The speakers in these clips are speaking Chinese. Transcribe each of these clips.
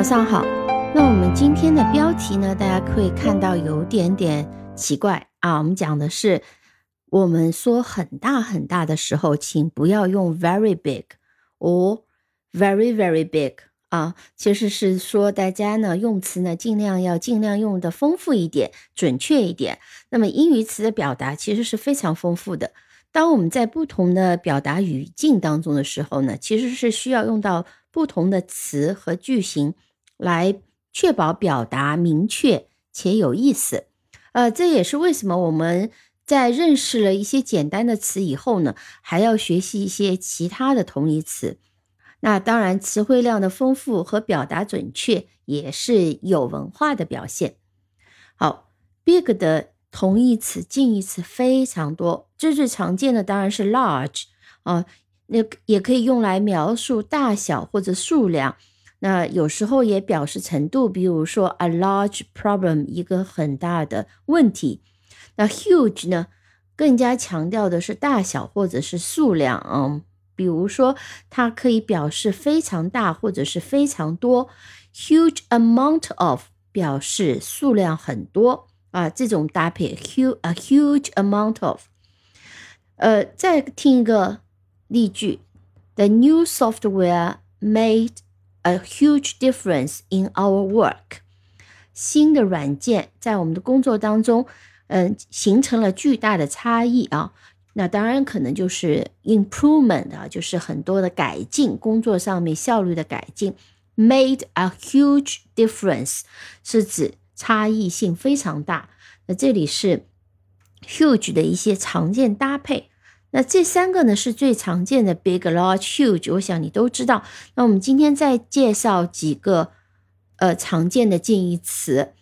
早上好，那我们今天的标题呢，大家可以看到有点点奇怪啊。我们讲的是，我们说很大很大的时候，请不要用 very big or very very big 啊。其实是说大家呢用词呢尽量要尽量用的丰富一点，准确一点。那么英语词的表达其实是非常丰富的。当我们在不同的表达语境当中的时候呢，其实是需要用到不同的词和句型来确保表达明确且有意思。呃，这也是为什么我们在认识了一些简单的词以后呢，还要学习一些其他的同义词。那当然，词汇量的丰富和表达准确也是有文化的表现。好，big 的。同义词、近义词非常多，最最常见的当然是 large 啊，那也可以用来描述大小或者数量。那有时候也表示程度，比如说 a large problem 一个很大的问题。那 huge 呢，更加强调的是大小或者是数量啊，比如说它可以表示非常大或者是非常多。huge amount of 表示数量很多。啊，这种搭配，huge a huge amount of。呃，再听一个例句：The new software made a huge difference in our work。新的软件在我们的工作当中，嗯，形成了巨大的差异啊。那当然可能就是 improvement 啊，就是很多的改进，工作上面效率的改进。Made a huge difference 是指。差异性非常大。那这里是 huge 的一些常见搭配。那这三个呢是最常见的 big、large、huge。我想你都知道。那我们今天再介绍几个呃常见的近义词。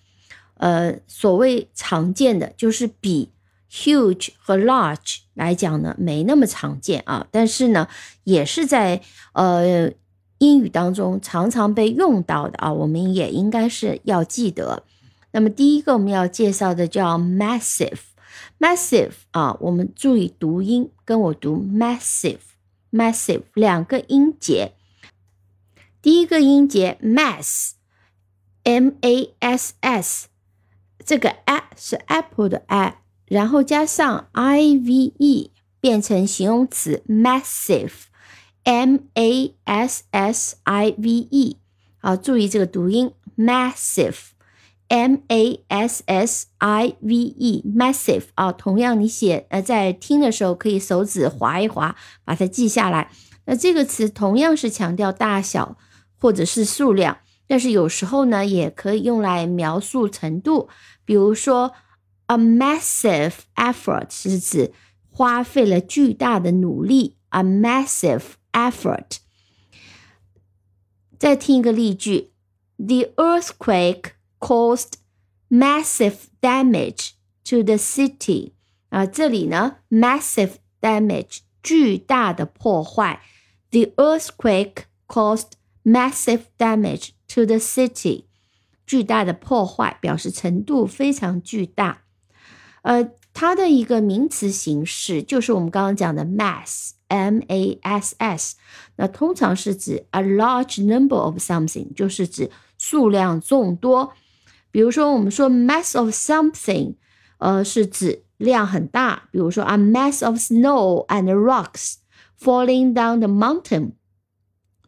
呃，所谓常见的就是比 huge 和 large 来讲呢没那么常见啊，但是呢也是在呃英语当中常常被用到的啊，我们也应该是要记得。那么第一个我们要介绍的叫 massive massive 啊，我们注意读音，跟我读 massive，massive 两个音节，第一个音节 mass，m a s s，这个 a 是 apple 的 a，然后加上 i v e 变成形容词 massive，m a s s i v e，好，注意这个读音 massive。M A S S I V E，massive 啊，同样你写呃在听的时候可以手指划一划，把它记下来。那这个词同样是强调大小或者是数量，但是有时候呢也可以用来描述程度。比如说，a massive effort 是指花费了巨大的努力，a massive effort。再听一个例句：The earthquake。caused massive damage to the city 啊，这里呢，massive damage 巨大的破坏。The earthquake caused massive damage to the city，巨大的破坏表示程度非常巨大。呃，它的一个名词形式就是我们刚刚讲的 mass，m a s s，那通常是指 a large number of something，就是指数量众多。 比如说，我们说 mass of something，呃，是指量很大。比如说，a mass of snow and rocks falling down the mountain，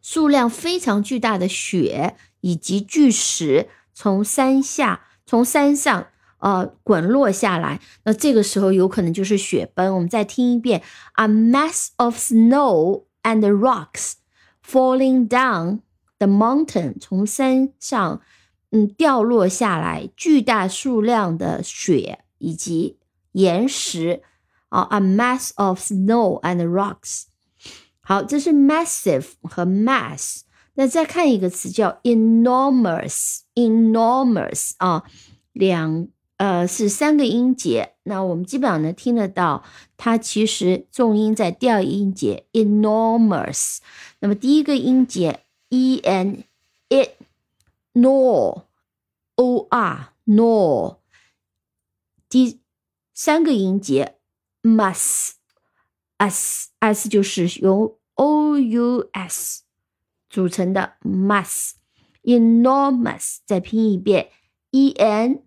数量非常巨大的雪以及巨石从山下、从山上呃滚落下来。那这个时候有可能就是雪崩。我们再听一遍，a mass of snow and rocks falling down the mountain，从山上。 嗯，掉落下来巨大数量的雪以及岩石啊，a mass of snow and rocks。好，这是 massive 和 mass。那再看一个词叫 enormous，enormous 啊，两呃是三个音节。那我们基本上能听得到，它其实重音在第二音节 enormous。那么第一个音节 e n it。Nor o r nor 第三个音节 must s s 就是由 o u s 组成的 must enormous，再拼一遍，e n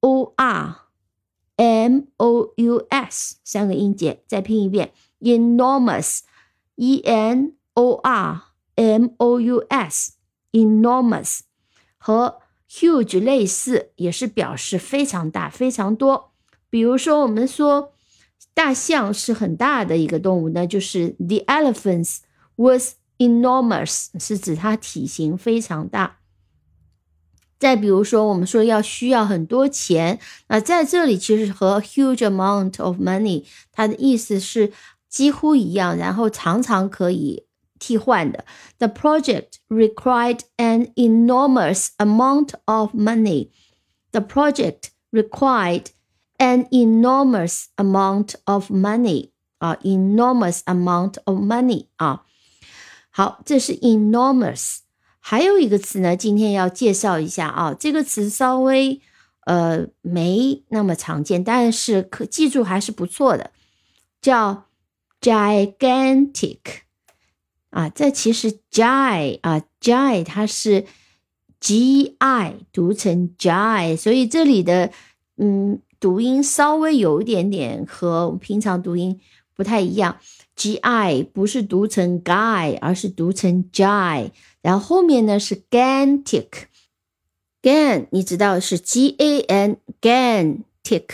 o r m o u s 三个音节，再拼一遍，enormous，e n o r m o u s，enormous 和 huge 类似，也是表示非常大、非常多。比如说，我们说大象是很大的一个动物那，就是 the elephants was enormous，是指它体型非常大。再比如说，我们说要需要很多钱，那在这里其实和 huge amount of money 它的意思是几乎一样，然后常常可以替换的。The project required an enormous amount of money. The project required an enormous amount of money 啊，enormous amount of money 啊。好，这是 enormous。还有一个词呢，今天要介绍一下啊，这个词稍微呃没那么常见，但是可记住还是不错的，叫 gigantic 啊。这其实 gi 啊 gi 它是 gi 读成 gi，所以这里的嗯读音稍微有一点点和平常读音不太一样。G I 不是读成 guy，而是读成 jai，然后后面呢是 gantic，gan 你知道是 G A N gantic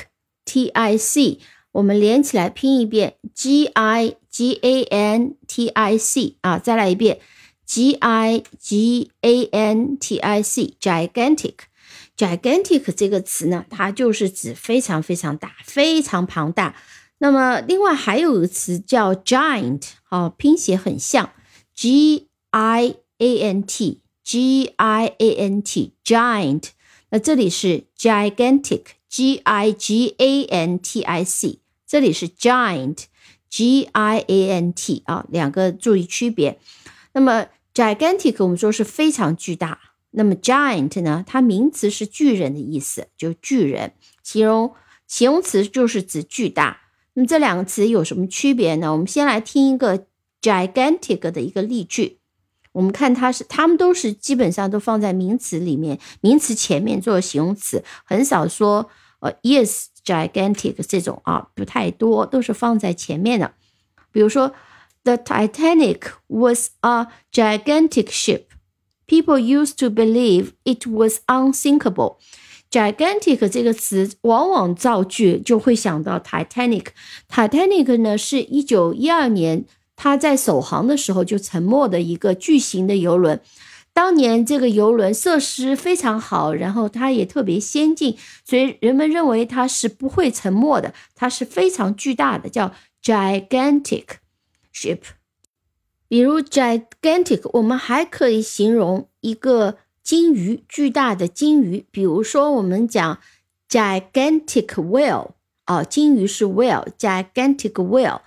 T I C，我们连起来拼一遍 G I G A N T I C 啊，再来一遍 G I G A N T I C gigantic，gigantic 这个词呢，它就是指非常非常大，非常庞大。那么，另外还有一个词叫 giant，好，拼写很像，g i a n t，g i a n t，giant。那这里是 gigantic，g i g a n t i c，这里是 giant G I A N T 啊，两个注意区别。那么 gigantic 我们说是非常巨大，那么 giant 呢，它名词是巨人的意思，就巨人，形容形容词就是指巨大。那么这两个词有什么区别呢？我们先来听一个 gigantic 的一个例句。我们看它是，它们都是基本上都放在名词里面，名词前面做形容词，很少说呃 is gigantic 这种啊，不太多，都是放在前面的。比如说，The Titanic was a gigantic ship. People used to believe it was unsinkable. gigantic 这个词往往造句就会想到 Titanic。Titanic 呢是一九一二年它在首航的时候就沉没的一个巨型的游轮。当年这个游轮设施非常好，然后它也特别先进，所以人们认为它是不会沉没的。它是非常巨大的，叫 gigantic ship。比如 gigantic，我们还可以形容一个。鲸鱼，巨大的鲸鱼，比如说我们讲 gigantic whale 啊，鲸鱼是 whale，gigantic whale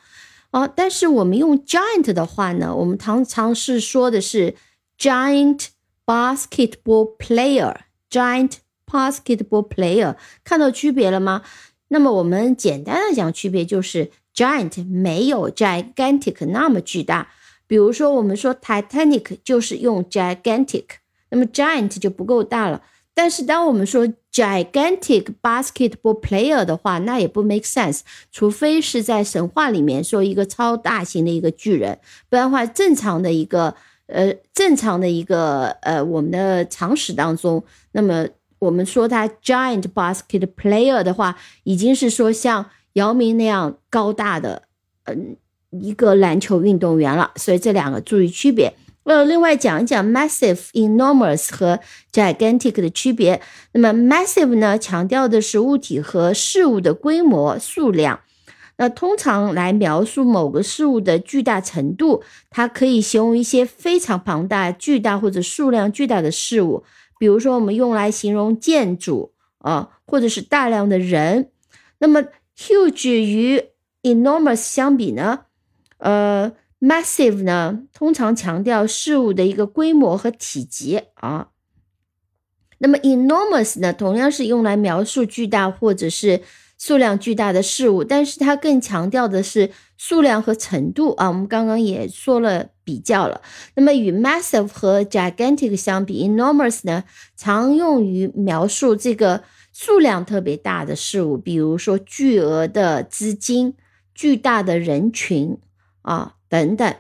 啊，但是我们用 giant 的话呢，我们常常是说的是 giant basketball player，giant basketball player，看到区别了吗？那么我们简单的讲区别就是 giant 没有 gigantic 那么巨大，比如说我们说 Titanic 就是用 gigantic。那么 giant 就不够大了，但是当我们说 gigantic basketball player 的话，那也不 make sense，除非是在神话里面说一个超大型的一个巨人，不然的话，正常的一个呃正常的一个呃我们的常识当中，那么我们说他 giant basket player 的话，已经是说像姚明那样高大的嗯一个篮球运动员了，所以这两个注意区别。呃，另外讲一讲 massive、enormous 和 gigantic 的区别。那么 massive 呢，强调的是物体和事物的规模、数量。那通常来描述某个事物的巨大程度，它可以形容一些非常庞大、巨大或者数量巨大的事物。比如说，我们用来形容建筑啊，或者是大量的人。那么 huge 与 enormous 相比呢？呃。Massive 呢，通常强调事物的一个规模和体积啊。那么 enormous 呢，同样是用来描述巨大或者是数量巨大的事物，但是它更强调的是数量和程度啊。我们刚刚也说了比较了。那么与 massive 和 gigantic 相比，enormous 呢，常用于描述这个数量特别大的事物，比如说巨额的资金、巨大的人群啊等等。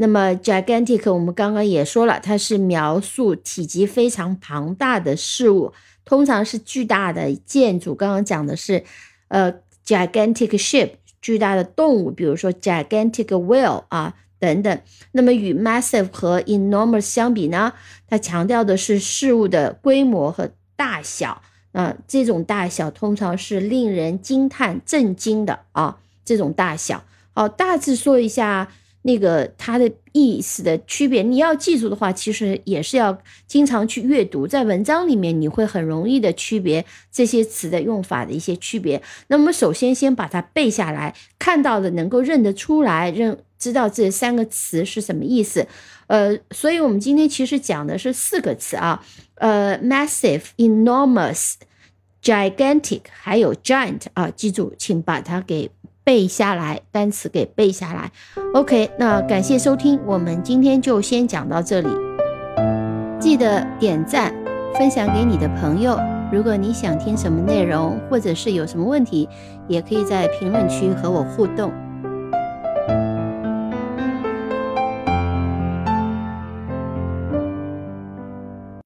那么 gigantic 我们刚刚也说了，它是描述体积非常庞大的事物，通常是巨大的建筑。刚刚讲的是，呃，gigantic ship，巨大的动物，比如说 gigantic whale 啊等等。那么与 massive 和 enormous 相比呢，它强调的是事物的规模和大小。啊，这种大小通常是令人惊叹、震惊的啊，这种大小。好，大致说一下。那个它的意思的区别，你要记住的话，其实也是要经常去阅读，在文章里面你会很容易的区别这些词的用法的一些区别。那么首先先把它背下来，看到的能够认得出来，认知道这三个词是什么意思。呃，所以我们今天其实讲的是四个词啊，呃，massive、enormous、gigantic，还有 giant 啊，记住，请把它给。背下来，单词给背下来。OK，那感谢收听，我们今天就先讲到这里。记得点赞，分享给你的朋友。如果你想听什么内容，或者是有什么问题，也可以在评论区和我互动。